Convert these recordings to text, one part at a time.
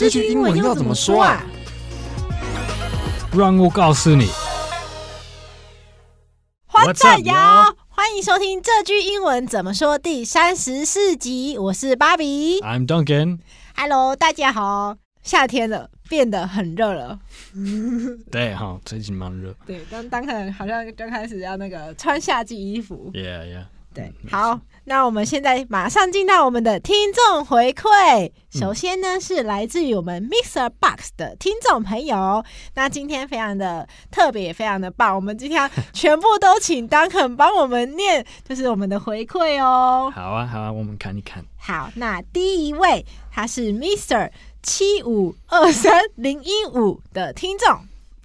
这句英文要怎么说啊？让我告诉你。欢迎收听这句英文怎么说第三十四集。我是芭比，I'm Duncan。Hello，大家好。夏天了，变得很热了。对哈，最近蛮热。对，当当可能好像刚开始要那个穿夏季衣服。Yeah, yeah. 对，好，那我们现在马上进到我们的听众回馈。首先呢，是来自于我们 Mixer Box 的听众朋友。那今天非常的特别，也非常的棒。我们今天全部都请 Duncan 帮我们念，就是我们的回馈哦。好啊，好啊，我们看一看。好，那第一位他是 Mixer 七五二三零一五的听众。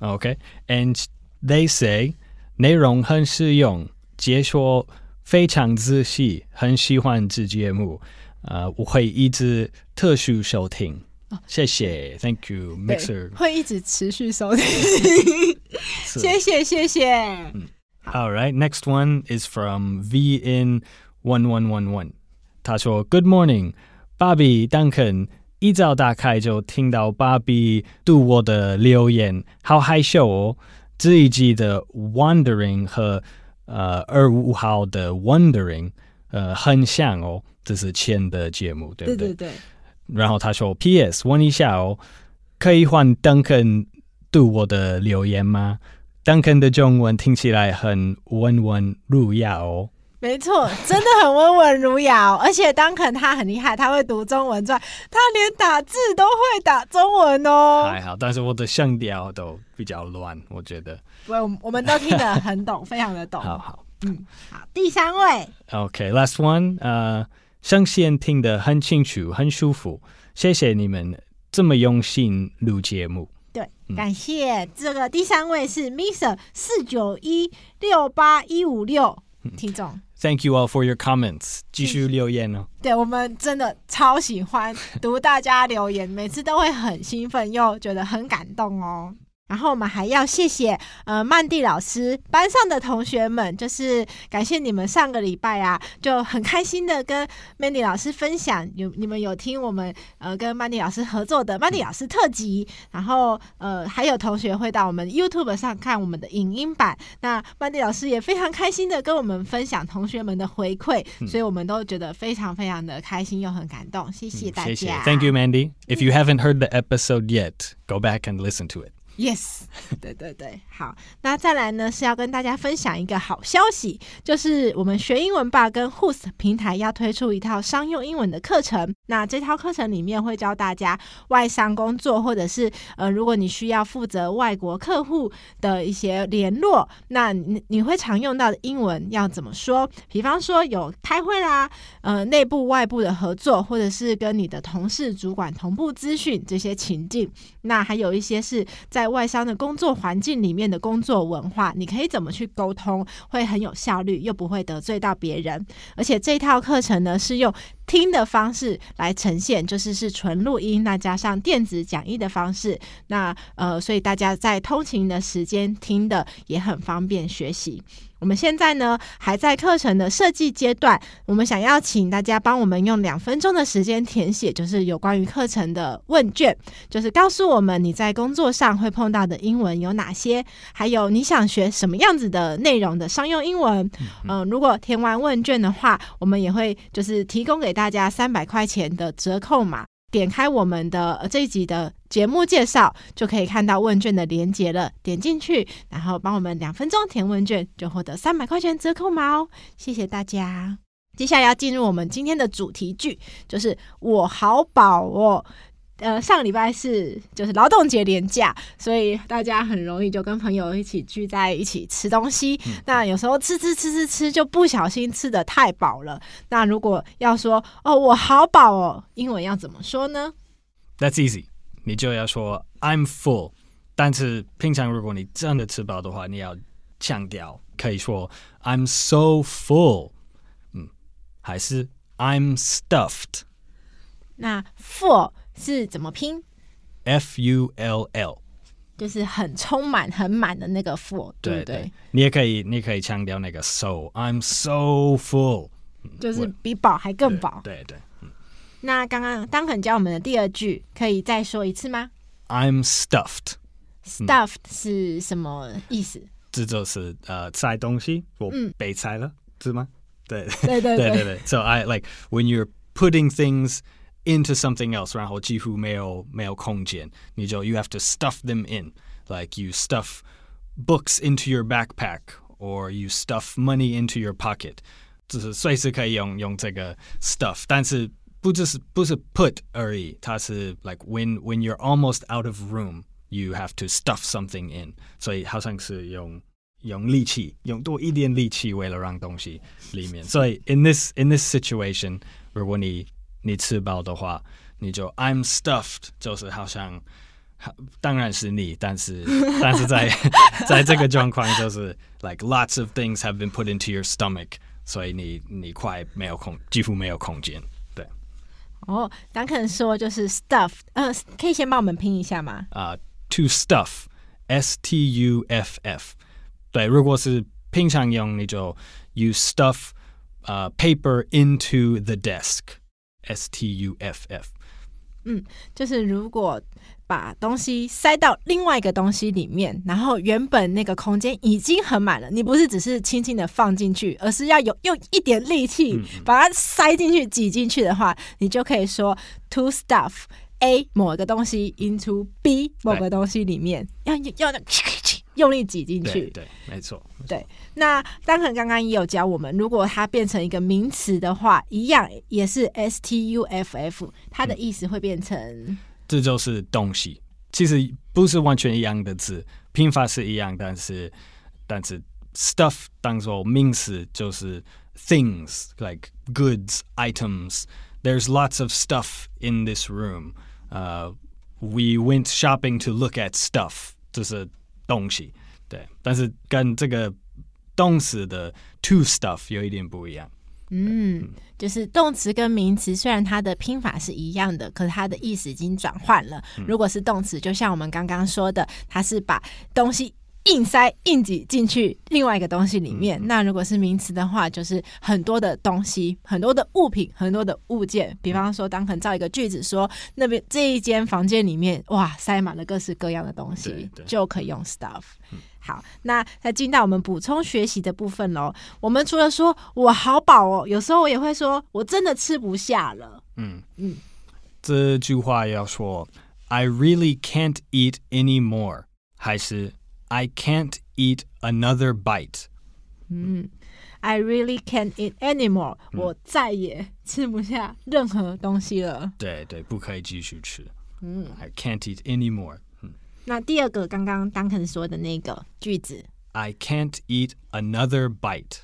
OK，and they say 内容很实用，解说。非常仔细，很喜欢这节目，呃，我会一直特殊收听，哦、谢谢，Thank you, Mixer，会一直持续收听，谢谢谢谢。嗯，All right, next one is from V in one one one one，他说，Good morning，芭比 Duncan，一早打开就听到芭比读我的留言，好害羞哦，这一季的 Wondering 和。呃，二五号的 Wondering，呃，很像哦，这是前的节目，对不对？对对对。然后他说，P.S. 问一下哦，可以换 Duncan 读我的留言吗？Duncan 的中文听起来很温文儒雅哦。没错，真的很温文儒雅哦，而且 Duncan 他很厉害，他会读中文传，他连打字都会打中文哦。还好，但是我的声调都比较乱，我觉得。不，我们都听得很懂，非常的懂。好好，嗯，好，第三位。OK，last one，呃，声线听得很清楚，很舒服，谢谢你们这么用心录节目。对，感谢。这个第三位是 Mr 四九一六八一五六听众。Thank you all for your comments。继续留言哦。对，我们真的超喜欢读大家留言，每次都会很兴奋，又觉得很感动哦。然后我们还要谢谢呃曼蒂老师班上的同学们，就是感谢你们上个礼拜啊就很开心的跟曼蒂老师分享，有你们有听我们呃跟曼蒂老师合作的曼蒂老师特辑，然后呃还有同学会到我们 YouTube 上看我们的影音版，那曼蒂老师也非常开心的跟我们分享同学们的回馈，嗯、所以我们都觉得非常非常的开心又很感动，谢谢大家。谢谢，Thank you, Mandy. If you haven't heard the episode yet, go back and listen to it. Yes，对 对对，好，那再来呢是要跟大家分享一个好消息，就是我们学英文吧跟 host 平台要推出一套商用英文的课程。那这套课程里面会教大家外商工作，或者是呃，如果你需要负责外国客户的一些联络，那你你会常用到的英文要怎么说？比方说有开会啦，呃，内部外部的合作，或者是跟你的同事主管同步资讯这些情境。那还有一些是在外商的工作环境里面的工作文化，你可以怎么去沟通，会很有效率，又不会得罪到别人。而且这套课程呢，是用听的方式来呈现，就是是纯录音，那加上电子讲义的方式，那呃，所以大家在通勤的时间听的也很方便学习。我们现在呢还在课程的设计阶段，我们想要请大家帮我们用两分钟的时间填写，就是有关于课程的问卷，就是告诉我们你在工作上会碰到的英文有哪些，还有你想学什么样子的内容的商用英文。嗯、如果填完问卷的话，我们也会就是提供给大家三百块钱的折扣码。点开我们的这一集的节目介绍，就可以看到问卷的连接了。点进去，然后帮我们两分钟填问卷，就获得三百块钱折扣码哦。谢谢大家。接下来要进入我们今天的主题句，就是我好饱哦。呃，上礼拜是就是劳动节连假，所以大家很容易就跟朋友一起聚在一起吃东西。嗯、那有时候吃吃吃吃吃就不小心吃的太饱了。那如果要说哦，我好饱哦，英文要怎么说呢？That's easy，你就要说 I'm full。但是平常如果你真的吃饱的话，你要强调，可以说 I'm so full。嗯，还是 I'm stuffed。那 full。是怎么拼？F U L L，就是很充满、很满的那个 full，对不对？对，你也可以，你也可以强调那个 so，I'm so full，就是比饱还更饱。对对，对。那刚刚当肯教我们的第二句，可以再说一次吗？I'm stuffed。Stuffed 是什么意思？这就是呃塞东西，我被塞了，是吗？对对对对 对 So I like when you're putting things into something else，然后几乎没有没有空间，你就 you have to stuff them in。Like you stuff books into your backpack, or you stuff money into your pocket，就是随时可以用用这个 stuff，但是不只是不是 put 而已，它是 like when when you're almost out of room。You have to stuff something in，所以好像是用用力气，用多一点力气，为了让东西里面。所以 in this in this situation，如果你 你吃饱的话，你就 I'm stuffed，就是好像当然是你，但是但是在在这个状况就是 like lots of things have been put into your stomach，所以你你快没有空，几乎没有空间。对。哦，当肯说就是 stuffed，呃，可以先帮我们拼一下吗？啊、uh,。To stuff, S T U F F，对，如果是平常用，你就 you stuff 呃、uh, paper into the desk, S T U F F。嗯，就是如果把东西塞到另外一个东西里面，然后原本那个空间已经很满了，你不是只是轻轻的放进去，而是要有用一点力气把它塞进去、挤进去的话，你就可以说 to stuff。A 某个东西 into B 某个东西里面，要要 用力挤进去。对，没错。对，那丹肯刚刚也有教我们，如果它变成一个名词的话，一样也是 S T U F F，它的意思会变成、嗯。这就是东西，其实不是完全一样的字，拼法是一样，但是但是 stuff 当做名词就是 things like goods items。There's lots of stuff in this room. Uh, we went shopping to look at stuff，这是东西，对，但是跟这个动词的 to stuff 有一点不一样。嗯，就是动词跟名词虽然它的拼法是一样的，可是它的意思已经转换了。如果是动词，就像我们刚刚说的，它是把东西。硬塞硬挤进去另外一个东西里面，嗯、那如果是名词的话，就是很多的东西、很多的物品、很多的物件。比方说，当肯造一个句子说，那边这一间房间里面，哇，塞满了各式各样的东西，就可以用 stuff。好，那再进到我们补充学习的部分喽。我们除了说我好饱哦，有时候我也会说我真的吃不下了。嗯嗯，这句话要说 I really can't eat anymore，还是 ？I can't eat another bite. 嗯，I really can't eat anymore、嗯。我再也吃不下任何东西了。对对，不可以继续吃。嗯，I can't eat anymore。嗯，那第二个刚刚 Duncan 说的那个句子，I can't eat another bite。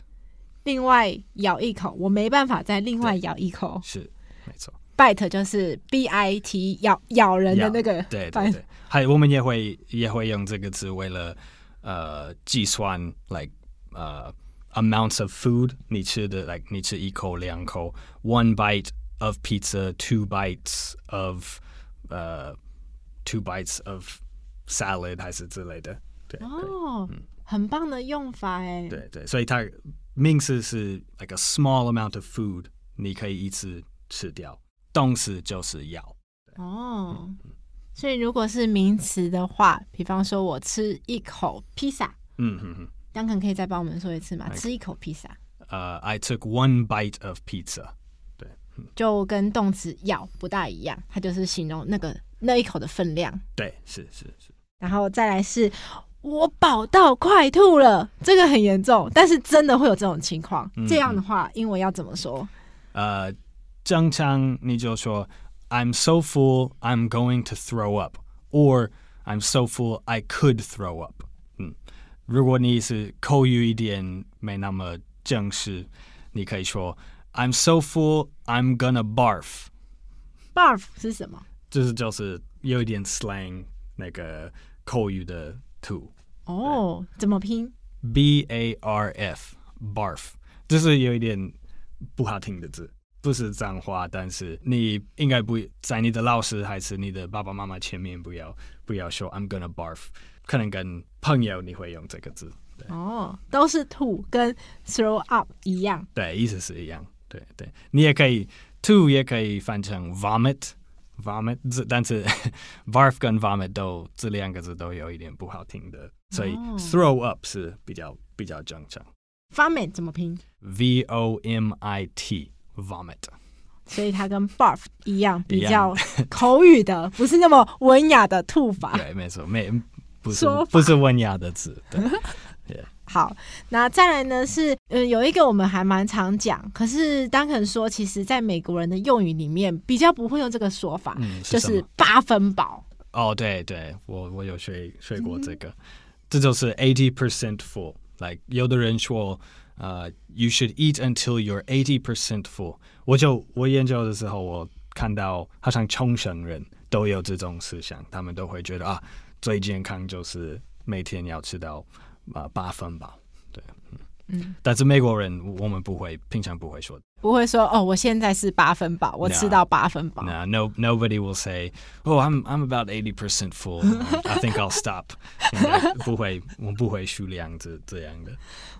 另外咬一口，我没办法再另外咬一口。是，没错。bite 就是 b i t 咬咬人的那个。对对对。 还我们也会也会用这个字，为了呃计算，like 呃、uh, amounts of food 你吃的，like 你吃一口两口，one bite of pizza，two bites of 呃、uh, two bites of salad 还是之类的，对哦，嗯，很棒的用法哎，对对，所以它名词是 like a small amount of food，你可以一次吃掉，动词就是咬，哦。嗯 所以，如果是名词的话，比方说我吃一口披萨，嗯哼哼可以再帮我们说一次吗？吃一口披萨。呃、uh,，I took one bite of pizza。对，就跟动词咬不大一样，它就是形容那个那一口的分量。对，是是是。然后再来是我饱到快吐了，这个很严重，但是真的会有这种情况。嗯、这样的话，英文要怎么说？呃，正常你就说。I'm so full, I'm going to throw up. Or I'm so full, I could throw up. 嗯，如果你是口语一点没那么正式，你可以说 I'm so full, I'm gonna barf. Barf 是什么？就是就是有一点 slang 那个口语的吐。哦，oh, 怎么拼？B A R F barf，这是有一点不好听的字。 不是脏话，但是你应该不在你的老师还是你的爸爸妈妈前面不要不要说 I'm gonna barf，可能跟朋友你会用这个字。对哦，都是吐跟 throw up 一样。对，意思是一样。对对，你也可以吐也可以翻成 vomit，vomit，但是 varf 跟 vomit 都这两个字都有一点不好听的，所以 throw up 是比较比较正常。vomit 怎么拼？v o m i t，vomit。所以它跟 barf 一样，比较 口语的，不是那么文雅的吐法。对，没错，没不是不是文雅的字。对。好，那再来呢？是嗯，有一个我们还蛮常讲，可是 Duncan 说，其实在美国人的用语里面比较不会用这个说法，嗯、是就是八分饱。哦，对对，我我有学学过这个，嗯、这就是 eighty percent full。Like 有的人说，呃、uh,，you should eat until you're eighty percent full。我就我研究的时候，我看到好像冲绳人都有这种思想，他们都会觉得啊，最健康就是每天要吃到。啊，八分饱，对，嗯，嗯，但是美国人我们不会，平常不会说，不会说哦，我现在是八分饱，我吃到八分饱。No, no, nobody will say, oh, I'm I'm about eighty percent full. I think I'll stop. 不会，我们不会数量这这样的。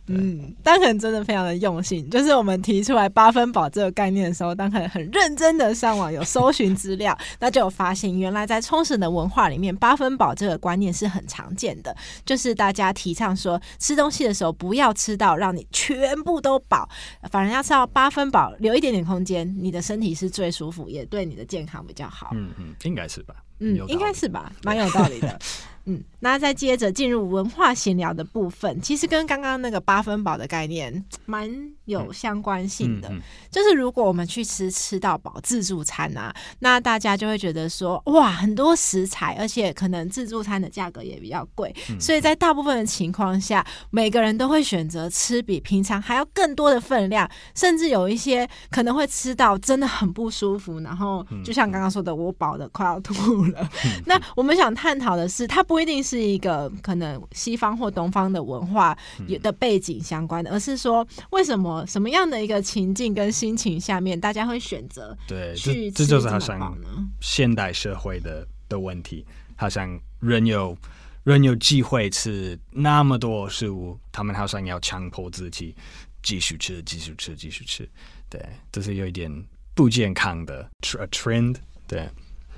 嗯，丹肯真的非常的用心。就是我们提出来八分饱这个概念的时候，丹肯很认真的上网有搜寻资料，那就有发现，原来在冲绳的文化里面，八分饱这个观念是很常见的。就是大家提倡说，吃东西的时候不要吃到让你全部都饱，反而要吃到八分饱，留一点点空间，你的身体是最舒服，也对你的健康比较好。嗯嗯，应该是吧？嗯，应该是吧，蛮有道理的。嗯，那再接着进入文化闲聊的部分，其实跟刚刚那个八分饱的概念蛮有相关性的。嗯嗯嗯、就是如果我们去吃吃到饱自助餐啊，那大家就会觉得说，哇，很多食材，而且可能自助餐的价格也比较贵，嗯、所以在大部分的情况下，每个人都会选择吃比平常还要更多的分量，甚至有一些可能会吃到真的很不舒服，然后就像刚刚说的，我饱的快要吐了。那我们想探讨的是，它。不一定是一个可能西方或东方的文化有的背景相关的，嗯、而是说为什么什么样的一个情境跟心情下面，大家会选择对去这，这就是好像现代社会的的问题，好像人有人有机会吃那么多食物，他们好像要强迫自己继续吃，继续吃，继续吃，对，这是有一点不健康的 trend，对，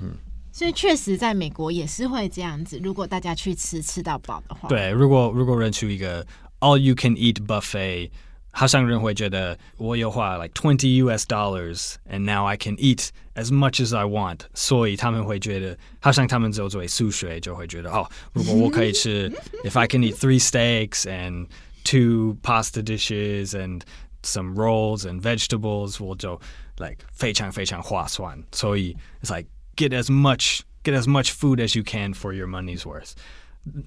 嗯。所以确实，在美国也是会这样子。如果大家去吃吃到饱的话，对，如果如果人出一个 all you can eat buffet，好像人会觉得我有花 like twenty US dollars，and now I can eat as much as I want。所以他们会觉得，好像他们只有做数学，就会觉得哦，如果我可以吃，if I can eat three steaks and two pasta dishes and some rolls and vegetables，我就 like 非常非常划算。所以 it's like Get as much, get as much food as you can for your money's worth。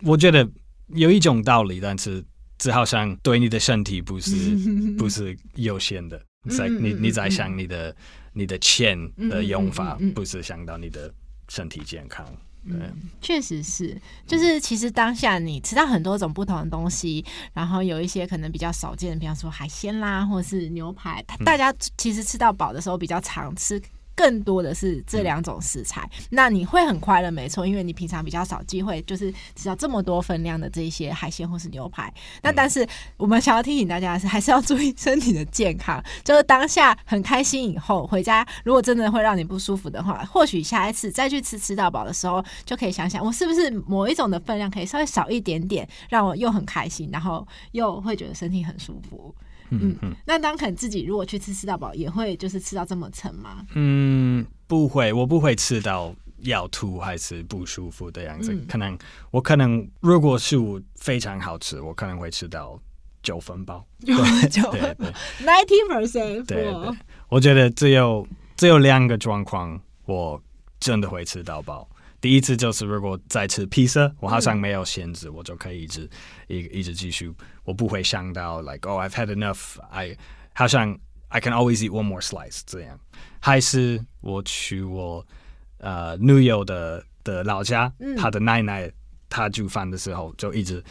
我觉得有一种道理，但是这好像对你的身体不是 不是优先的。在你你在想你的你的钱的用法，不是想到你的身体健康。对，确实是，就是其实当下你吃到很多种不同的东西，然后有一些可能比较少见的，比方说海鲜啦，或者是牛排，大家其实吃到饱的时候比较常吃。更多的是这两种食材，嗯、那你会很快乐，没错，因为你平常比较少机会，就是吃到这么多分量的这些海鲜或是牛排。那但是我们想要提醒大家的是，还是要注意身体的健康。就是当下很开心以后回家，如果真的会让你不舒服的话，或许下一次再去吃吃到饱的时候，就可以想想我是不是某一种的分量可以稍微少一点点，让我又很开心，然后又会觉得身体很舒服。嗯嗯，那当肯自己如果去吃吃到饱，也会就是吃到这么撑吗？嗯，不会，我不会吃到要吐还是不舒服的样子。嗯、可能我可能如果食物非常好吃，我可能会吃到九分饱。九分饱，ninety percent。对对，我觉得只有只有两个状况，我真的会吃到饱。第一次就是如果再吃披萨，我好像没有限制，嗯、我就可以一直一一直继续，我不会想到 like oh I've had enough，I 好像 I can always eat one more slice 这样。还是我去我呃女友的的老家，嗯、她的奶奶她煮饭的时候就一直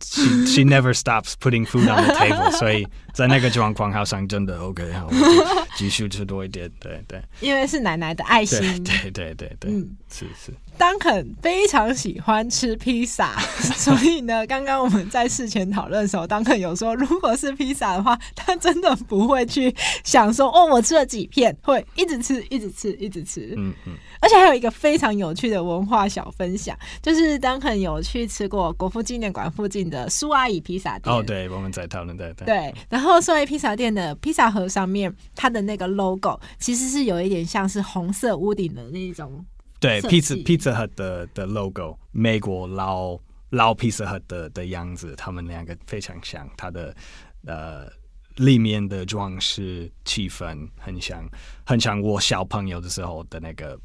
she she never stops putting food on the table，所以在那个状况好像真的 OK，好，继续吃多一点，对对。因为是奶奶的爱心，对对对对，嗯，是是。当肯非常喜欢吃披萨，所以呢，刚刚我们在事前讨论的时候，当肯有说，如果是披萨的话，他真的不会去想说，哦，我吃了几片，会一直吃，一直吃，一直吃。嗯嗯。而且还有一个非常有趣的文化小分享，就是当肯有去吃过国父纪念馆附近的苏阿姨披萨店。哦，对，我们在讨论对对。对，然后苏阿姨披萨店的披萨盒上面，它的那个 logo 其实是有一点像是红色屋顶的那种。对，Pizza Pizza Hut 的的 logo，美国老老 Pizza Hut 的的样子，他们两个非常像，它的呃里面的装饰气氛很像，很像我小朋友的时候的那个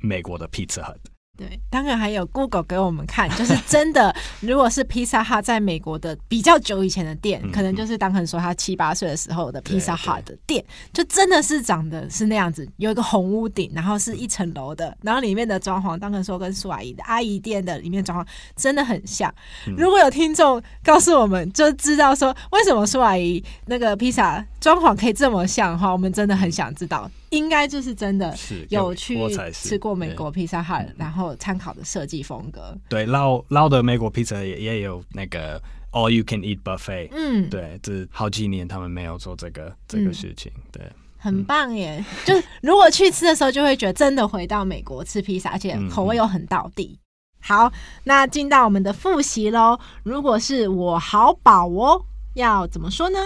美国的 Pizza Hut。对，当然还有 Google 给我们看，就是真的，如果是 Pizza Hut 在美国的比较久以前的店，可能就是当肯说他七八岁的时候的 Pizza Hut 的店，就真的是长得是那样子，有一个红屋顶，然后是一层楼的，然后里面的装潢，当肯说跟苏阿姨的阿姨店的里面装潢真的很像。如果有听众告诉我们，就知道说为什么苏阿姨那个披萨装潢可以这么像的话，我们真的很想知道。应该就是真的有去吃过美国披萨汉，然后参考的设计风格。对，老老的美国披萨也也有那个 all you can eat buffet。嗯，对，这好几年他们没有做这个这个事情。对，很棒耶！就如果去吃的时候，就会觉得真的回到美国吃披萨，而且口味又很到地。好，那进到我们的复习喽。如果是我好饱哦，要怎么说呢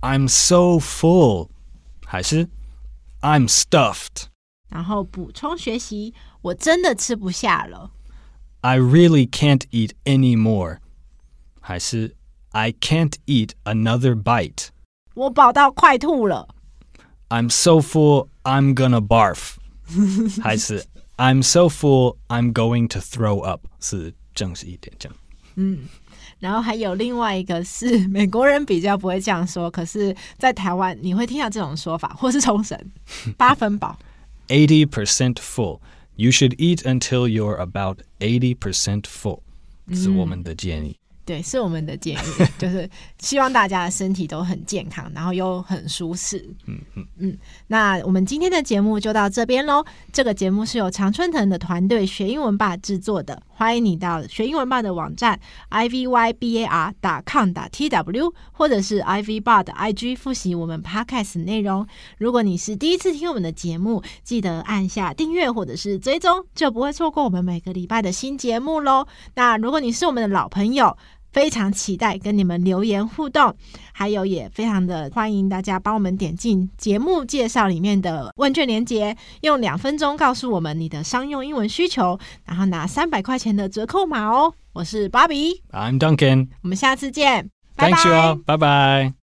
？I'm so full，还是 ？I'm stuffed。然后补充学习，我真的吃不下了。I really can't eat anymore。还是 I can't eat another bite。我饱到快吐了。I'm so full, I'm gonna barf。还是 I'm so full, I'm going to throw up。是正式一点这样。 嗯。然后还有另外一个是美国人比较不会这样说，可是，在台湾你会听到这种说法，或是冲绳八分饱，eighty percent full. You should eat until you're about eighty percent full. 是我们的建议。对，是我们的建议，就是希望大家的身体都很健康，然后又很舒适。嗯嗯嗯。那我们今天的节目就到这边喽。这个节目是由常春藤的团队学英文吧制作的。欢迎你到学英文吧的网站 ivybar 打 com 打 tw，或者是 ivybar 的 IG 复习我们 podcast 内容。如果你是第一次听我们的节目，记得按下订阅或者是追踪，就不会错过我们每个礼拜的新节目喽。那如果你是我们的老朋友，非常期待跟你们留言互动，还有也非常的欢迎大家帮我们点进节目介绍里面的问卷连接，用两分钟告诉我们你的商用英文需求，然后拿三百块钱的折扣码哦。我是 Bobby，I'm Duncan，我们下次见，拜拜，拜拜。